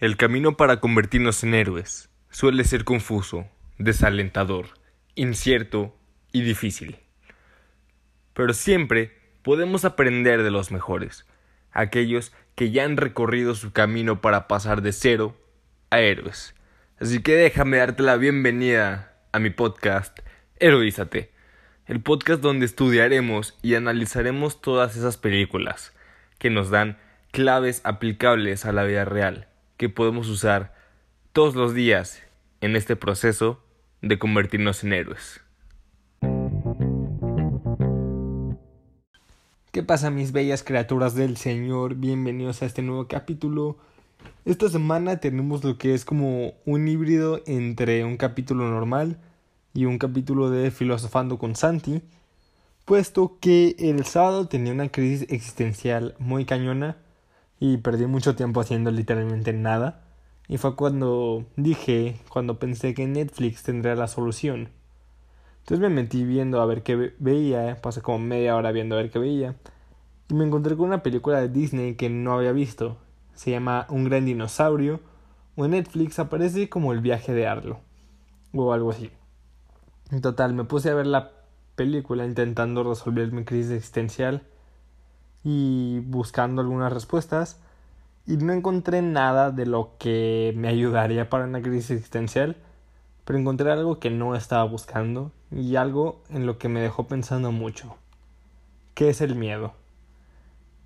El camino para convertirnos en héroes suele ser confuso, desalentador, incierto y difícil. Pero siempre podemos aprender de los mejores, aquellos que ya han recorrido su camino para pasar de cero a héroes. Así que déjame darte la bienvenida a mi podcast Heroízate, el podcast donde estudiaremos y analizaremos todas esas películas que nos dan claves aplicables a la vida real que podemos usar todos los días en este proceso de convertirnos en héroes. ¿Qué pasa mis bellas criaturas del Señor? Bienvenidos a este nuevo capítulo. Esta semana tenemos lo que es como un híbrido entre un capítulo normal y un capítulo de Filosofando con Santi, puesto que el sábado tenía una crisis existencial muy cañona y perdí mucho tiempo haciendo literalmente nada. Y fue cuando dije, cuando pensé que Netflix tendría la solución. Entonces me metí viendo a ver qué veía, pasé como media hora viendo a ver qué veía, y me encontré con una película de Disney que no había visto. Se llama Un gran dinosaurio, o en Netflix aparece como El viaje de Arlo, o algo así. En total, me puse a ver la película intentando resolver mi crisis existencial y buscando algunas respuestas y no encontré nada de lo que me ayudaría para una crisis existencial, pero encontré algo que no estaba buscando y algo en lo que me dejó pensando mucho. ¿Qué es el miedo?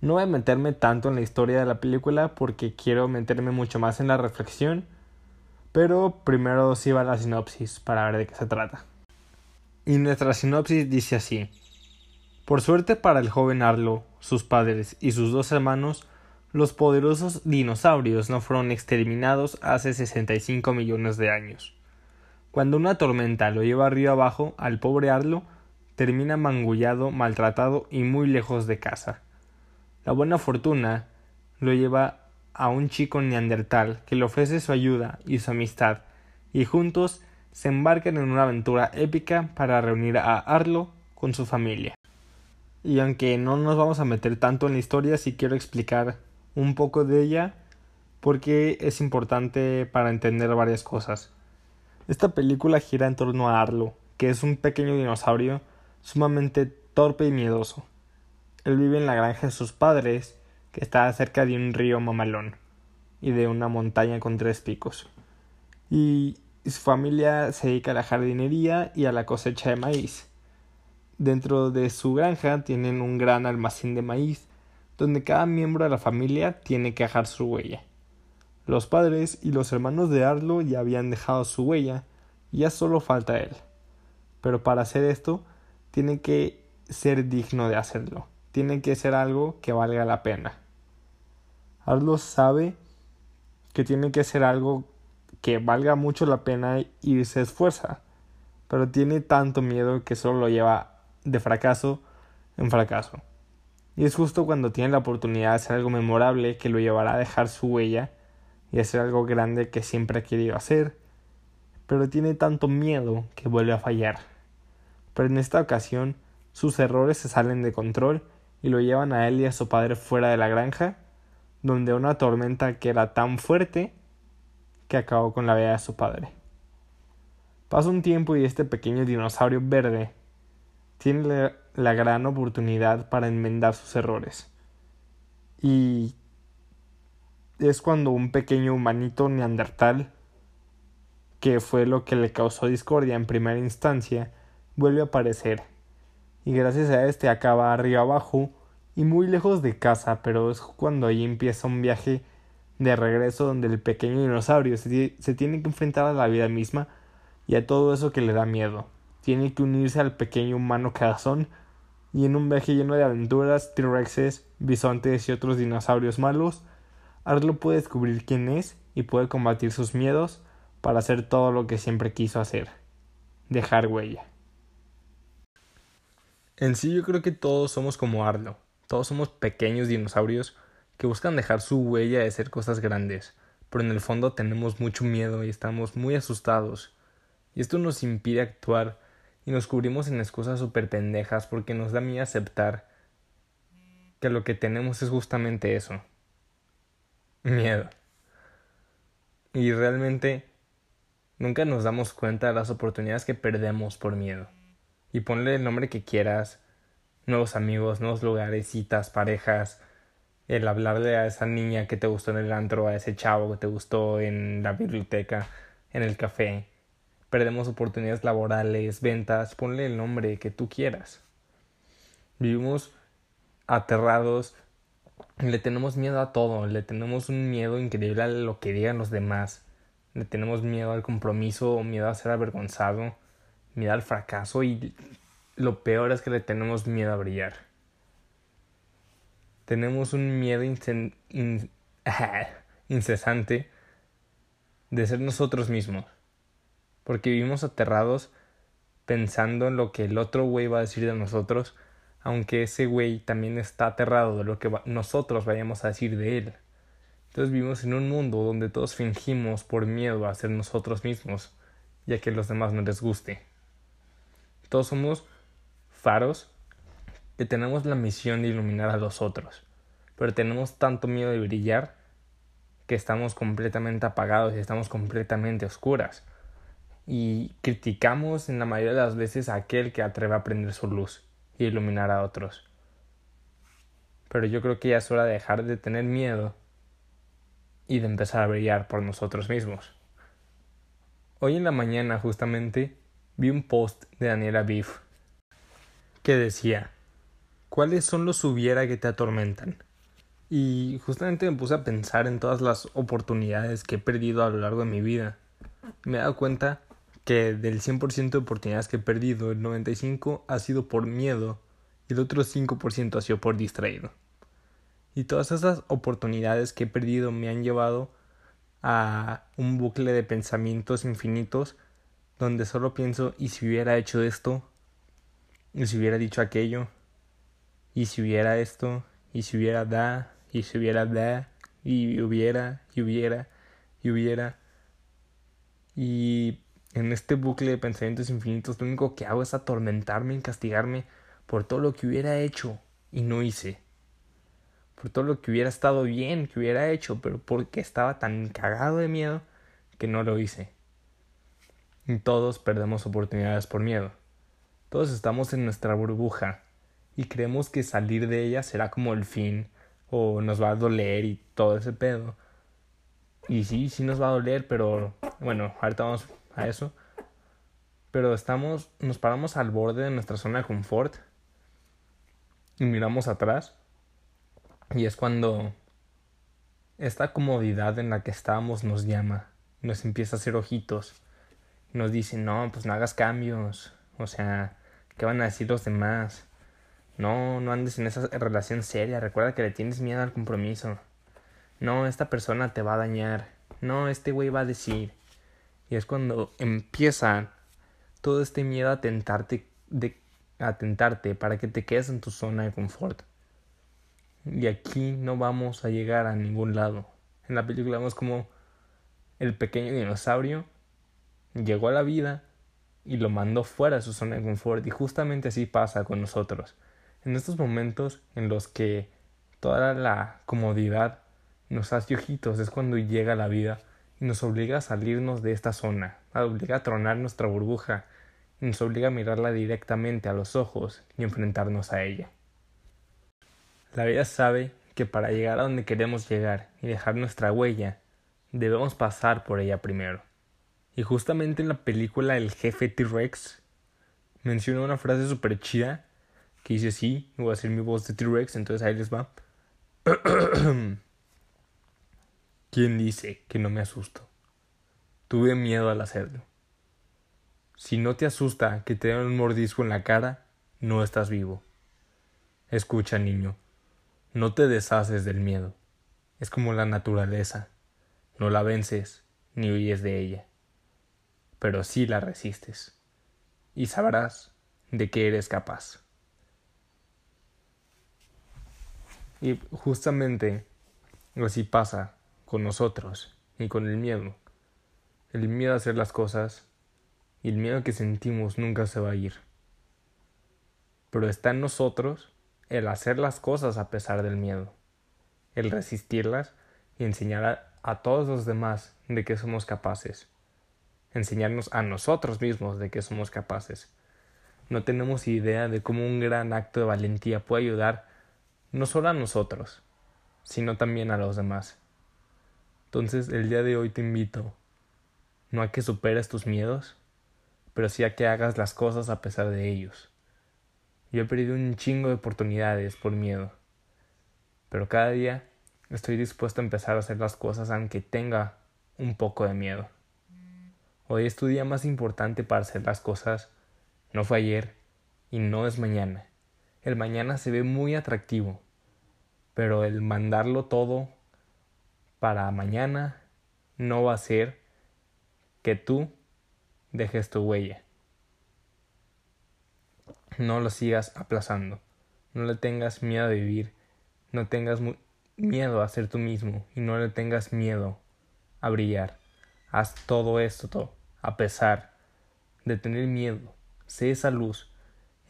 No voy a meterme tanto en la historia de la película porque quiero meterme mucho más en la reflexión, pero primero sí va la sinopsis para ver de qué se trata. Y nuestra sinopsis dice así. Por suerte para el joven Arlo, sus padres y sus dos hermanos, los poderosos dinosaurios no fueron exterminados hace 65 millones de años. Cuando una tormenta lo lleva río abajo, al pobre Arlo termina mangullado, maltratado y muy lejos de casa. La buena fortuna lo lleva a un chico neandertal que le ofrece su ayuda y su amistad, y juntos se embarcan en una aventura épica para reunir a Arlo con su familia. Y aunque no nos vamos a meter tanto en la historia, sí quiero explicar un poco de ella porque es importante para entender varias cosas. Esta película gira en torno a Arlo, que es un pequeño dinosaurio sumamente torpe y miedoso. Él vive en la granja de sus padres, que está cerca de un río mamalón y de una montaña con tres picos. Y su familia se dedica a la jardinería y a la cosecha de maíz. Dentro de su granja tienen un gran almacén de maíz, donde cada miembro de la familia tiene que dejar su huella. Los padres y los hermanos de Arlo ya habían dejado su huella, y ya solo falta él. Pero para hacer esto, tiene que ser digno de hacerlo, tiene que ser algo que valga la pena. Arlo sabe que tiene que ser algo que valga mucho la pena y se esfuerza, pero tiene tanto miedo que solo lo lleva de fracaso en fracaso. Y es justo cuando tiene la oportunidad de hacer algo memorable que lo llevará a dejar su huella y hacer algo grande que siempre ha querido hacer, pero tiene tanto miedo que vuelve a fallar. Pero en esta ocasión sus errores se salen de control y lo llevan a él y a su padre fuera de la granja, donde una tormenta que era tan fuerte que acabó con la vida de su padre. Pasa un tiempo y este pequeño dinosaurio verde tiene la, gran oportunidad para enmendar sus errores. Y es cuando un pequeño humanito neandertal, que fue lo que le causó discordia en primera instancia, vuelve a aparecer. Y gracias a este acaba arriba abajo y muy lejos de casa, pero es cuando ahí empieza un viaje de regreso donde el pequeño dinosaurio se, se tiene que enfrentar a la vida misma y a todo eso que le da miedo tiene que unirse al pequeño humano cazón y en un viaje lleno de aventuras, T-Rexes, bisontes y otros dinosaurios malos, Arlo puede descubrir quién es y puede combatir sus miedos para hacer todo lo que siempre quiso hacer, dejar huella. En sí yo creo que todos somos como Arlo, todos somos pequeños dinosaurios que buscan dejar su huella de hacer cosas grandes, pero en el fondo tenemos mucho miedo y estamos muy asustados, y esto nos impide actuar y nos cubrimos en excusas súper pendejas porque nos da miedo aceptar que lo que tenemos es justamente eso. Miedo. Y realmente nunca nos damos cuenta de las oportunidades que perdemos por miedo. Y ponle el nombre que quieras, nuevos amigos, nuevos lugares, citas, parejas, el hablarle a esa niña que te gustó en el antro, a ese chavo que te gustó en la biblioteca, en el café. Perdemos oportunidades laborales, ventas, ponle el nombre que tú quieras. Vivimos aterrados, le tenemos miedo a todo, le tenemos un miedo increíble a lo que digan los demás, le tenemos miedo al compromiso, miedo a ser avergonzado, miedo al fracaso y lo peor es que le tenemos miedo a brillar. Tenemos un miedo incesante de ser nosotros mismos, porque vivimos aterrados pensando en lo que el otro güey va a decir de nosotros aunque ese güey también está aterrado de lo que nosotros vayamos a decir de él. Entonces vivimos en un mundo donde todos fingimos por miedo a ser nosotros mismos, ya que a los demás no les guste. Todos somos faros que tenemos la misión de iluminar a los otros, pero tenemos tanto miedo de brillar que estamos completamente apagados y estamos completamente oscuras. Y criticamos en la mayoría de las veces a aquel que atreve a prender su luz y iluminar a otros. Pero yo creo que ya es hora de dejar de tener miedo y de empezar a brillar por nosotros mismos. Hoy en la mañana justamente vi un post de Daniela Biff que decía ¿Cuáles son los hubiera que te atormentan? Y justamente me puse a pensar en todas las oportunidades que he perdido a lo largo de mi vida. Me he dado cuenta que del 100% de oportunidades que he perdido, el 95% ha sido por miedo y el otro 5% ha sido por distraído. Y todas esas oportunidades que he perdido me han llevado a un bucle de pensamientos infinitos donde solo pienso y si hubiera hecho esto, y si hubiera dicho aquello, y si hubiera esto, y si hubiera da, y si hubiera da, y hubiera, y hubiera, y hubiera. Y en este bucle de pensamientos infinitos, lo único que hago es atormentarme y castigarme por todo lo que hubiera hecho y no hice. Por todo lo que hubiera estado bien que hubiera hecho, pero porque estaba tan cagado de miedo que no lo hice. Y todos perdemos oportunidades por miedo. Todos estamos en nuestra burbuja y creemos que salir de ella será como el fin o nos va a doler y todo ese pedo. Y sí, sí nos va a doler, pero bueno, ahorita vamos a eso. Pero estamos, nos paramos al borde de nuestra zona de confort y miramos atrás. Y es cuando esta comodidad en la que estábamos nos llama, nos empieza a hacer ojitos. Nos dice, no, pues no hagas cambios. O sea, ¿qué van a decir los demás? No, no andes en esa relación seria. Recuerda que le tienes miedo al compromiso. No, esta persona te va a dañar. No, este güey va a decir. Y es cuando empieza todo este miedo a tentarte, de, a tentarte para que te quedes en tu zona de confort. Y aquí no vamos a llegar a ningún lado. En la película vemos como el pequeño dinosaurio llegó a la vida y lo mandó fuera de su zona de confort. Y justamente así pasa con nosotros. En estos momentos en los que toda la comodidad nos hace ojitos es cuando llega la vida y nos obliga a salirnos de esta zona, nos obliga a tronar nuestra burbuja y nos obliga a mirarla directamente a los ojos y enfrentarnos a ella. La vida sabe que para llegar a donde queremos llegar y dejar nuestra huella, debemos pasar por ella primero. Y justamente en la película El jefe T-Rex menciona una frase súper chida que dice sí, voy a hacer mi voz de T-Rex, entonces ahí les va. ¿Quién dice que no me asusto? Tuve miedo al hacerlo. Si no te asusta que te den un mordisco en la cara, no estás vivo. Escucha, niño, no te deshaces del miedo. Es como la naturaleza. No la vences ni huyes de ella. Pero sí la resistes. Y sabrás de qué eres capaz. Y justamente así pasa con nosotros y con el miedo. El miedo a hacer las cosas y el miedo que sentimos nunca se va a ir. Pero está en nosotros el hacer las cosas a pesar del miedo, el resistirlas y enseñar a todos los demás de que somos capaces. Enseñarnos a nosotros mismos de que somos capaces. No tenemos idea de cómo un gran acto de valentía puede ayudar no solo a nosotros, sino también a los demás. Entonces el día de hoy te invito no a que superes tus miedos, pero sí a que hagas las cosas a pesar de ellos. Yo he perdido un chingo de oportunidades por miedo, pero cada día estoy dispuesto a empezar a hacer las cosas aunque tenga un poco de miedo. Hoy es tu día más importante para hacer las cosas, no fue ayer y no es mañana. El mañana se ve muy atractivo, pero el mandarlo todo para mañana no va a ser que tú dejes tu huella. No lo sigas aplazando. No le tengas miedo a vivir. No tengas miedo a ser tú mismo. Y no le tengas miedo a brillar. Haz todo esto a pesar de tener miedo. Sé esa luz.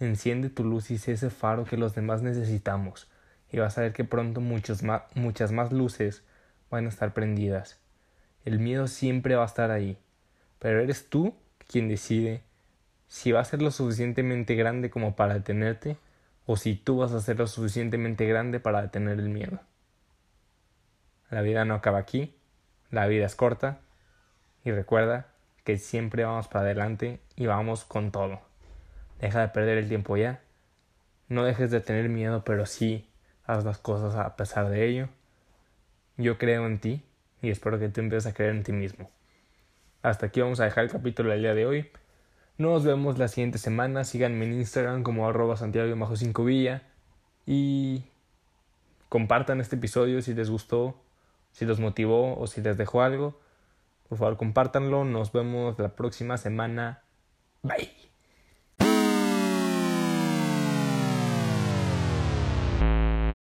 Enciende tu luz y sé ese faro que los demás necesitamos. Y vas a ver que pronto muchos muchas más luces van a estar prendidas. El miedo siempre va a estar ahí. Pero eres tú quien decide si va a ser lo suficientemente grande como para detenerte o si tú vas a ser lo suficientemente grande para detener el miedo. La vida no acaba aquí, la vida es corta y recuerda que siempre vamos para adelante y vamos con todo. Deja de perder el tiempo ya. No dejes de tener miedo, pero sí haz las cosas a pesar de ello. Yo creo en ti y espero que tú empieces a creer en ti mismo. Hasta aquí vamos a dejar el capítulo del día de hoy. Nos vemos la siguiente semana. Síganme en Instagram como arroba santiago 5 villa. Y compartan este episodio si les gustó, si los motivó o si les dejó algo. Por favor, compártanlo. Nos vemos la próxima semana. Bye.